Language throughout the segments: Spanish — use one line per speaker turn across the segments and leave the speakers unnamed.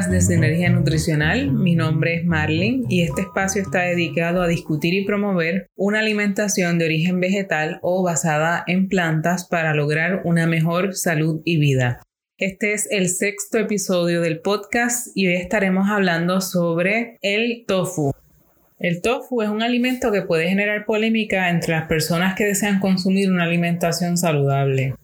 podcast de Sinergia Nutricional. Mi nombre es Marlin y este espacio está dedicado a discutir y promover una alimentación de origen vegetal o basada en plantas para lograr una mejor salud y vida. Este es el sexto episodio del podcast y hoy estaremos hablando sobre el tofu. El tofu es un alimento que puede generar polémica entre las personas que desean consumir una alimentación saludable.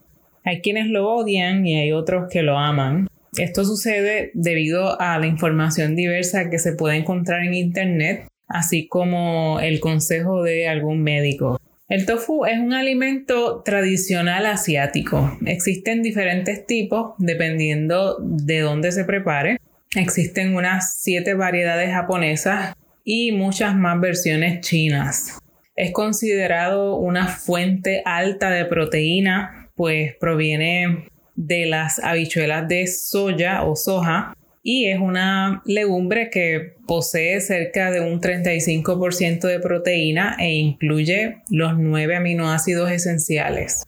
Hay quienes lo odian y hay otros que lo aman. Esto sucede debido a la información diversa que se puede encontrar en Internet, así como el consejo de algún médico. El tofu es un alimento tradicional asiático. Existen diferentes tipos dependiendo de dónde se prepare. Existen unas siete variedades japonesas y muchas más versiones chinas. Es considerado una fuente alta de proteína, pues proviene de las habichuelas de soya o soja y es una legumbre que posee cerca de un 35% de proteína e incluye los nueve aminoácidos esenciales.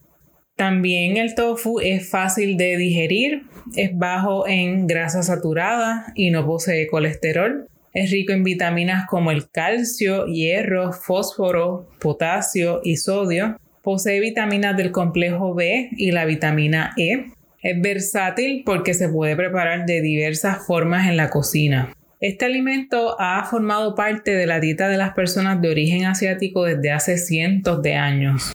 También el tofu es fácil de digerir, es bajo en grasa saturada y no posee colesterol. Es rico en vitaminas como el calcio, hierro, fósforo, potasio y sodio. Posee vitaminas del complejo B y la vitamina E. Es versátil porque se puede preparar de diversas formas en la cocina. Este alimento ha formado parte de la dieta de las personas de origen asiático desde hace cientos de años.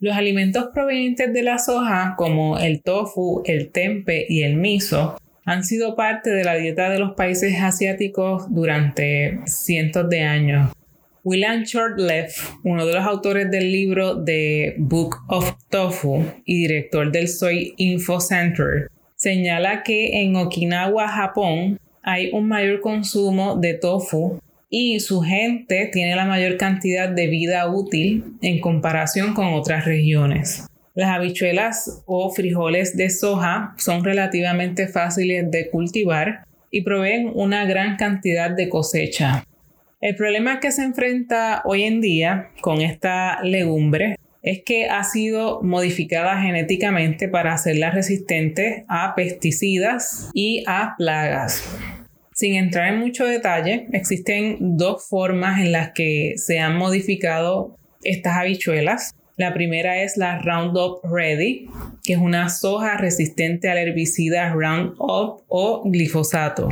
Los alimentos provenientes de la soja, como el tofu, el tempe y el miso, han sido parte de la dieta de los países asiáticos durante cientos de años. William Shortleff, uno de los autores del libro The Book of Tofu y director del Soy Info Center, señala que en Okinawa, Japón, hay un mayor consumo de tofu y su gente tiene la mayor cantidad de vida útil en comparación con otras regiones. Las habichuelas o frijoles de soja son relativamente fáciles de cultivar y proveen una gran cantidad de cosecha. El problema que se enfrenta hoy en día con esta legumbre es que ha sido modificada genéticamente para hacerla resistente a pesticidas y a plagas. Sin entrar en mucho detalle, existen dos formas en las que se han modificado estas habichuelas. La primera es la Roundup Ready, que es una soja resistente al herbicida Roundup o glifosato.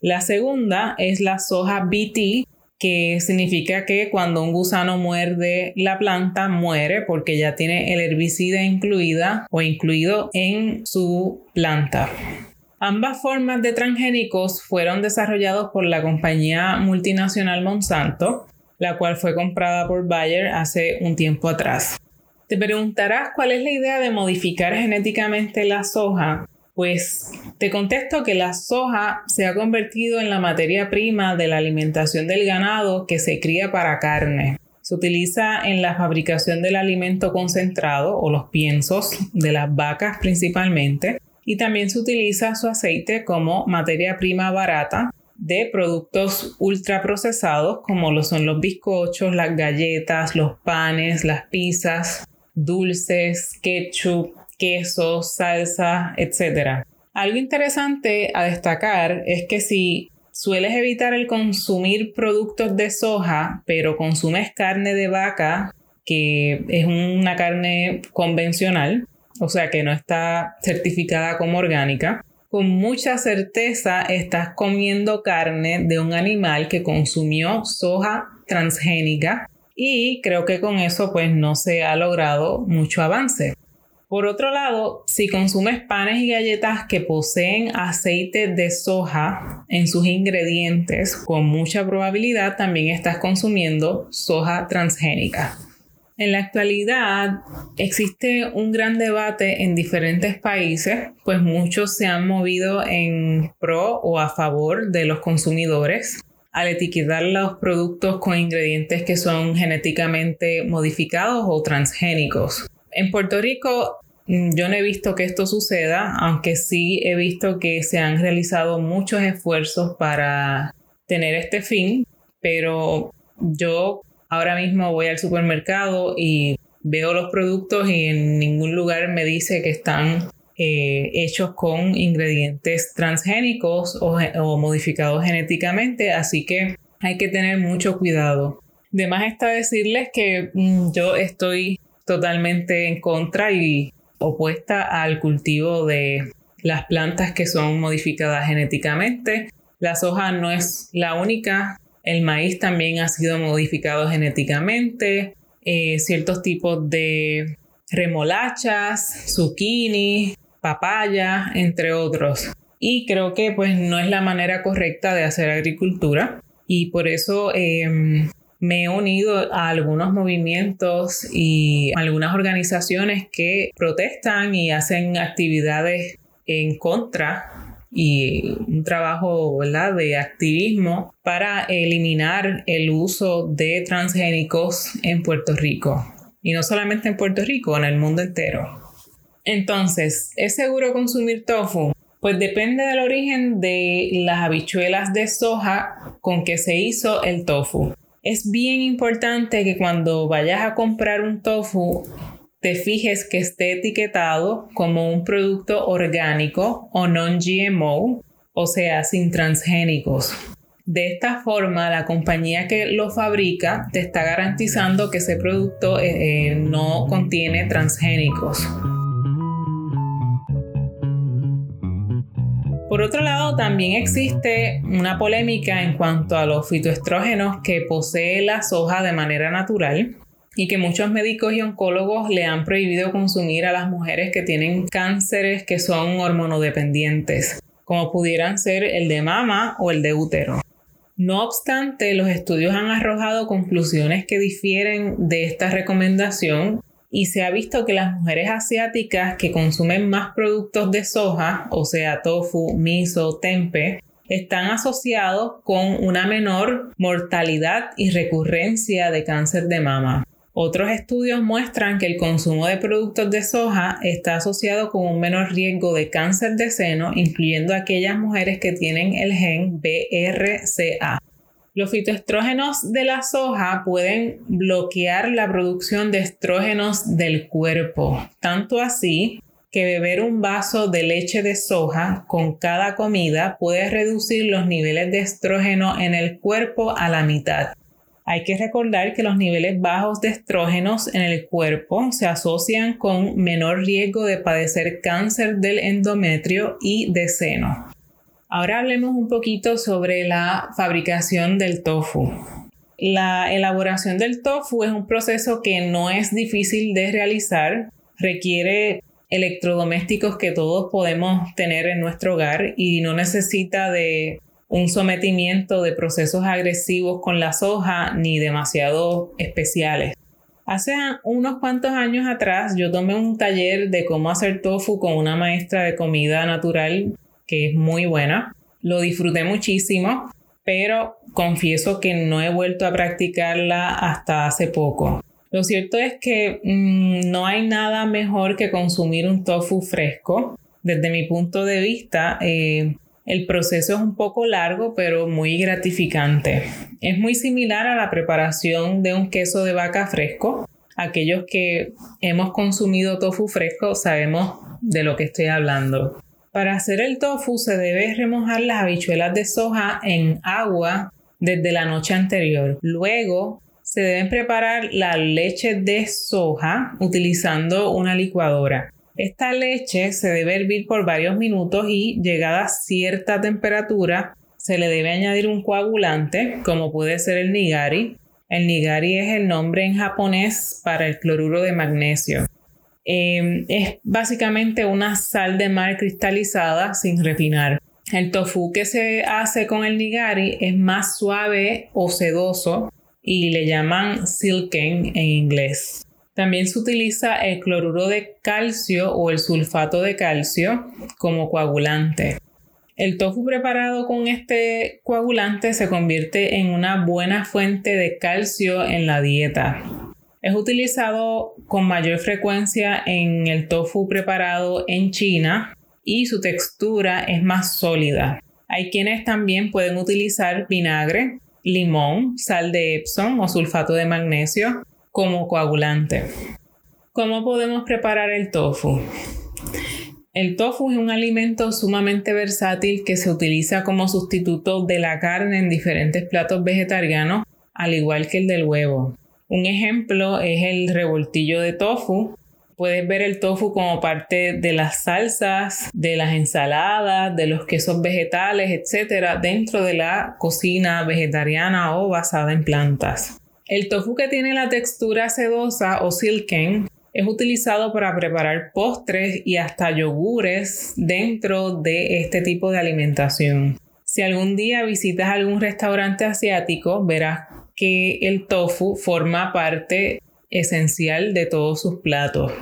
La segunda es la soja BT, que significa que cuando un gusano muerde la planta muere porque ya tiene el herbicida incluida o incluido en su planta. Ambas formas de transgénicos fueron desarrollados por la compañía multinacional Monsanto, la cual fue comprada por Bayer hace un tiempo atrás. Te preguntarás cuál es la idea de modificar genéticamente la soja pues te contesto que la soja se ha convertido en la materia prima de la alimentación del ganado que se cría para carne. Se utiliza en la fabricación del alimento concentrado o los piensos de las vacas principalmente y también se utiliza su aceite como materia prima barata de productos ultraprocesados como lo son los bizcochos, las galletas, los panes, las pizzas, dulces, ketchup, queso, salsa, etc. Algo interesante a destacar es que si sueles evitar el consumir productos de soja, pero consumes carne de vaca, que es una carne convencional, o sea que no está certificada como orgánica, con mucha certeza estás comiendo carne de un animal que consumió soja transgénica y creo que con eso pues no se ha logrado mucho avance. Por otro lado, si consumes panes y galletas que poseen aceite de soja en sus ingredientes, con mucha probabilidad también estás consumiendo soja transgénica. En la actualidad existe un gran debate en diferentes países, pues muchos se han movido en pro o a favor de los consumidores al etiquetar los productos con ingredientes que son genéticamente modificados o transgénicos. En Puerto Rico mm, yo no he visto que esto suceda, aunque sí he visto que se han realizado muchos esfuerzos para tener este fin, pero yo ahora mismo voy al supermercado y veo los productos y en ningún lugar me dice que están eh, hechos con ingredientes transgénicos o, modificados genéticamente, así que hay que tener mucho cuidado. Además está decirles que mm, yo estoy totalmente en contra y opuesta al cultivo de las plantas que son modificadas genéticamente. La soja no es la única, el maíz también ha sido modificado genéticamente, eh, ciertos tipos de remolachas, zucchini, papaya, entre otros. Y creo que pues no es la manera correcta de hacer agricultura y por eso em, me he unido a algunos movimientos y algunas organizaciones que protestan y hacen actividades en contra y un trabajo de activismo para eliminar el uso de transgénicos en Puerto Rico. Y no solamente en Puerto Rico, en el mundo entero. Entonces, ¿es seguro consumir tofu? Pues depende del origen de las habichuelas de soja con que se hizo el tofu. Es bien importante que cuando vayas a comprar un tofu te fijes que esté etiquetado como un producto orgánico o non-GMO, o sea, sin transgénicos. De esta forma, la compañía que lo fabrica te está garantizando que ese producto eh, eh, no contiene transgénicos. Por otro lado, también existe una polémica en cuanto a los fitoestrógenos que posee la soja de manera natural y que muchos médicos y oncólogos le han prohibido consumir a las mujeres que tienen cánceres que son hormonodependientes, como pudieran ser el de mama o el de útero. No obstante, los estudios han arrojado conclusiones que difieren de esta recomendación y se ha visto que las mujeres asiáticas que consumen más productos de soja, o sea, tofu, miso, tempe, están asociados con una menor mortalidad y recurrencia de cáncer de mama. Otros estudios muestran que el consumo de productos de soja está asociado con un menor riesgo de cáncer de seno, incluyendo aquellas mujeres que tienen el gen BRCA. Los fitoestrógenos de la soja pueden bloquear la producción de estrógenos del cuerpo, tanto así que beber un vaso de leche de soja con cada comida puede reducir los niveles de estrógeno en el cuerpo a la mitad. Hay que recordar que los niveles bajos de estrógenos en el cuerpo se asocian con menor riesgo de padecer cáncer del endometrio y de seno. Ahora hablemos un poquito sobre la fabricación del tofu. La elaboración del tofu es un proceso que no es difícil de realizar, requiere electrodomésticos que todos podemos tener en nuestro hogar y no necesita de un sometimiento de procesos agresivos con la soja ni demasiado especiales. Hace unos cuantos años atrás yo tomé un taller de cómo hacer tofu con una maestra de comida natural que es muy buena. Lo disfruté muchísimo, pero confieso que no he vuelto a practicarla hasta hace poco. Lo cierto es que mm, no hay nada mejor que consumir un tofu fresco. Desde mi punto de vista, eh, el proceso es un poco largo, pero muy gratificante. Es muy similar a la preparación de un queso de vaca fresco. Aquellos que hemos consumido tofu fresco sabemos de lo que estoy hablando. Para hacer el tofu se debe remojar las habichuelas de soja en agua desde la noche anterior. Luego se deben preparar la leche de soja utilizando una licuadora. Esta leche se debe hervir por varios minutos y llegada a cierta temperatura se le debe añadir un coagulante como puede ser el nigari. El nigari es el nombre en japonés para el cloruro de magnesio. Em, es básicamente una sal de mar cristalizada sin refinar. El tofu que se hace con el nigari es más suave o sedoso y le llaman silken en inglés. También se utiliza el cloruro de calcio o el sulfato de calcio como coagulante. El tofu preparado con este coagulante se convierte en una buena fuente de calcio en la dieta. Es utilizado con mayor frecuencia en el tofu preparado en China y su textura es más sólida. Hay quienes también pueden utilizar vinagre, limón, sal de Epsom o sulfato de magnesio como coagulante. ¿Cómo podemos preparar el tofu? El tofu es un alimento sumamente versátil que se utiliza como sustituto de la carne en diferentes platos vegetarianos, al igual que el del huevo. Un ejemplo es el revoltillo de tofu. Puedes ver el tofu como parte de las salsas, de las ensaladas, de los quesos vegetales, etc., dentro de la cocina vegetariana o basada en plantas. El tofu que tiene la textura sedosa o silken es utilizado para preparar postres y hasta yogures dentro de este tipo de alimentación. Si algún día visitas algún restaurante asiático, verás que el tofu forma parte esencial de todos sus platos.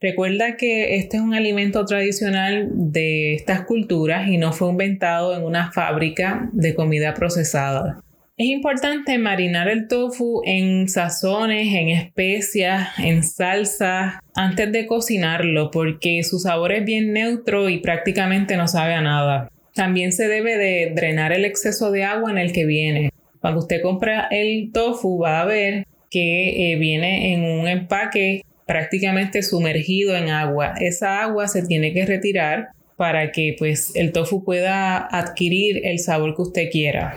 Recuerda que este es un alimento tradicional de estas culturas y no fue inventado en una fábrica de comida procesada. Es importante marinar el tofu en sazones, en especias, en salsas antes de cocinarlo porque su sabor es bien neutro y prácticamente no sabe a nada. También se debe de drenar el exceso de agua en el que viene. Cuando usted compra el tofu va a ver que eh, viene en un empaque prácticamente sumergido en agua. Esa agua se tiene que retirar para que pues el tofu pueda adquirir el sabor que usted quiera.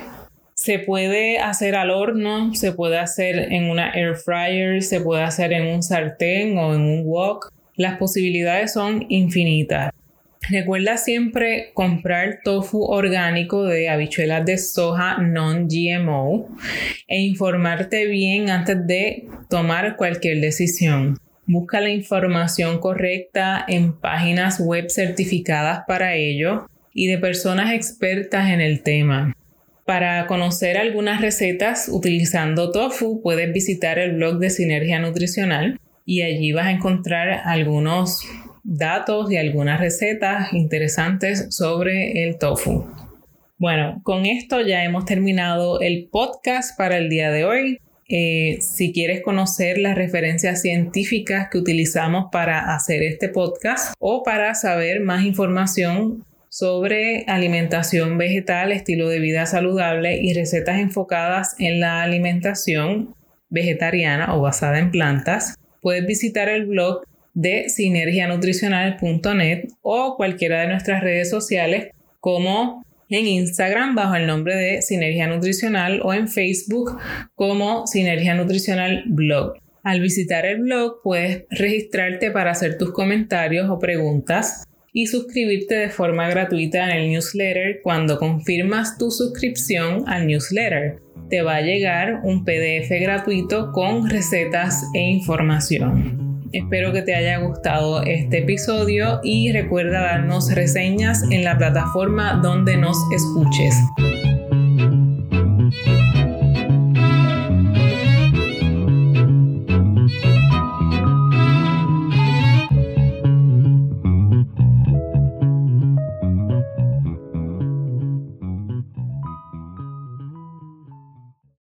Se puede hacer al horno, se puede hacer en una air fryer, se puede hacer en un sartén o en un wok. Las posibilidades son infinitas. Recuerda siempre comprar tofu orgánico de habichuelas de soja non-GMO e informarte bien antes de tomar cualquier decisión. Busca la información correcta en páginas web certificadas para ello y de personas expertas en el tema. Para conocer algunas recetas utilizando tofu, puedes visitar el blog de Sinergia Nutricional y allí vas a encontrar algunos datos y algunas recetas interesantes sobre el tofu. Bueno, con esto ya hemos terminado el podcast para el día de hoy. Eh, si quieres conocer las referencias científicas que utilizamos para hacer este podcast o para saber más información sobre alimentación vegetal, estilo de vida saludable y recetas enfocadas en la alimentación vegetariana o basada en plantas, puedes visitar el blog de sinergianutricional.net o cualquiera de nuestras redes sociales como en Instagram bajo el nombre de Sinergia Nutricional o en Facebook como Sinergia Nutricional Blog. Al visitar el blog puedes registrarte para hacer tus comentarios o preguntas y suscribirte de forma gratuita en el newsletter cuando confirmas tu suscripción al newsletter. Te va a llegar un PDF gratuito con recetas e información. Espero que te haya gustado este episodio y recuerda darnos reseñas en la plataforma donde nos escuches.